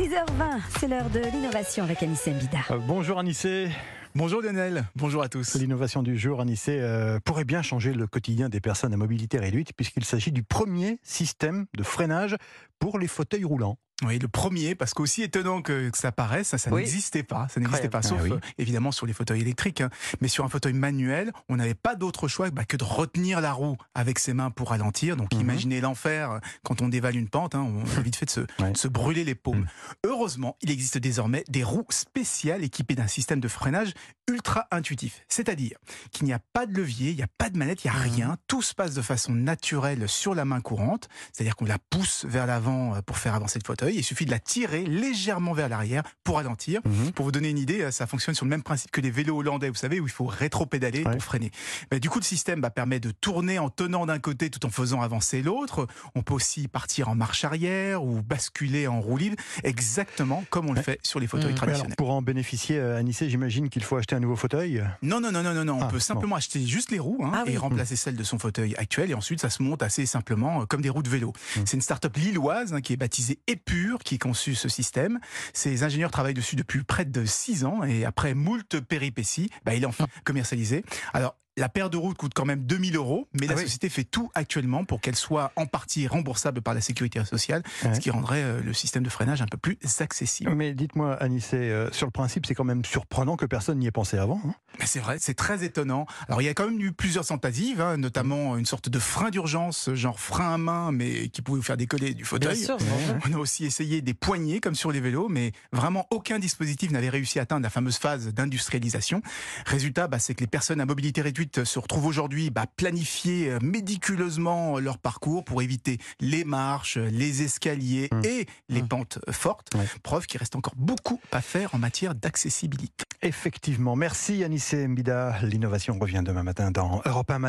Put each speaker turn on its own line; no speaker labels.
6h20, c'est l'heure de l'innovation avec Anissé Mbida.
Euh, bonjour Anissé.
Bonjour Lionel, bonjour à tous.
L'innovation du jour, Anissé, euh, pourrait bien changer le quotidien des personnes à mobilité réduite puisqu'il s'agit du premier système de freinage pour les fauteuils roulants.
Oui, le premier, parce qu'aussi étonnant que, ça paraisse, ça, ça
Oui.
n'existait pas. Ça n'existait pas,
Ah
sauf
oui.
euh, évidemment sur les fauteuils électriques. hein. Mais sur un fauteuil manuel, on n'avait pas d'autre choix bah, que de retenir la roue avec ses mains pour ralentir. Donc
Mhm.
imaginez l'enfer euh, quand on dévale une pente, hein, on a vite fait de se,
Ouais.
se brûler les paumes.
Mhm.
Heureusement, il existe désormais des roues spéciales équipées d'un système de freinage ultra intuitif. C'est-à-dire qu'il n'y a pas de levier, il n'y a pas de manette, il n'y a
Mhm.
rien. Tout se passe de façon naturelle sur la main courante. C'est-à-dire qu'on la pousse vers l'avant euh, pour faire avancer le fauteuil. Il suffit de la tirer légèrement vers l'arrière pour ralentir.
Mhm.
Pour vous donner une idée, euh, ça fonctionne sur le même principe que les vélos hollandais, vous savez, où il faut rétro-pédaler
Ouais.
pour freiner. Mais du coup, le système bah, permet de tourner en tenant d'un côté tout en faisant avancer l'autre. On peut aussi partir en marche arrière ou basculer en roue libre, exactement comme on le fait sur les fauteuils
Mhm.
Alors,
traditionnels.
pour en bénéficier, euh, Anissé, j'imagine qu'il faut acheter un nouveau fauteuil?
Non, non, non, non, non, non. On
Ah,
peut
bon.
simplement acheter juste les roues hein,
Ah oui.
et remplacer celles de son fauteuil actuel. Et ensuite, ça se monte assez simplement euh, comme des roues de vélo.
Mm.
C'est une start-up lilloise hein, qui est baptisée Qui a conçu ce système. Ses ingénieurs travaillent dessus depuis près de six ans et après moult péripéties, bah, il est enfin commercialisé. Alors, la paire de roues coûte quand même 2000 euros, mais la
Ah oui.
société fait tout actuellement pour qu'elle soit en partie remboursable par la sécurité sociale,
Ouais.
ce qui rendrait euh, le système de freinage un peu plus accessible.
Mais dites-moi, Anissé, euh, sur le principe, c'est quand même surprenant que personne n'y ait pensé avant. hein?
Mais C'est vrai, c'est très étonnant. Alors il y a quand même eu plusieurs tentatives, hein, notamment une sorte de frein d'urgence, genre frein à main, mais qui pouvait vous faire décoller du fauteuil. On a aussi essayé des poignées comme sur les vélos, mais vraiment aucun dispositif n'avait réussi à atteindre la fameuse phase d'industrialisation. Résultat, bah, c'est que les personnes à mobilité réduite se retrouvent aujourd'hui bah, planifier euh, médiculeusement leur parcours pour éviter les marches, les escaliers
Mmh.
et les
Mmh.
pentes fortes.
Ouais.
Preuve qu'il reste encore beaucoup à faire en matière d'accessibilité.
Effectivement. Merci Anissé Mbida. L'innovation revient demain matin dans Europe 1 Matin.